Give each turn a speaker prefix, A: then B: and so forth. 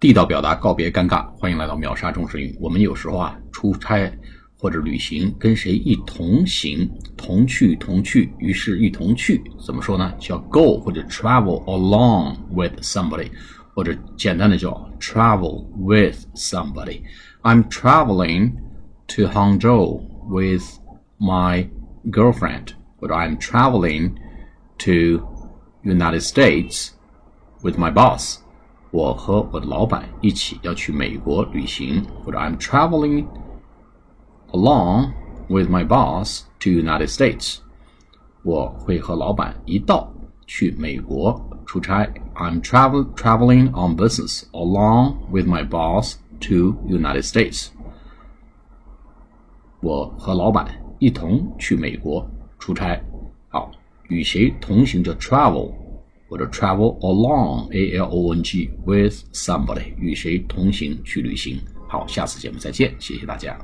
A: 地道表达告别尴尬，欢迎来到秒杀中式英语。我们有时候啊出差或者旅行，跟谁一同行，同去同去，于是一同去，怎么说呢？叫 go 或者 travel along with somebody，或者简单的叫 travel with somebody。I'm traveling to Hangzhou with my girlfriend，或者 I'm traveling to United States with my boss。我和我的老板一起要去美国旅行，或者 I'm traveling along with my boss to United States。我会和老板一道去美国出差。I'm travel traveling on business along with my boss to United States。我和老板一同去美国出差。好，与谁同行叫 travel。 或者 travel along a l o n g with somebody 与谁同行去旅行。好，下次节目再见，谢谢大家。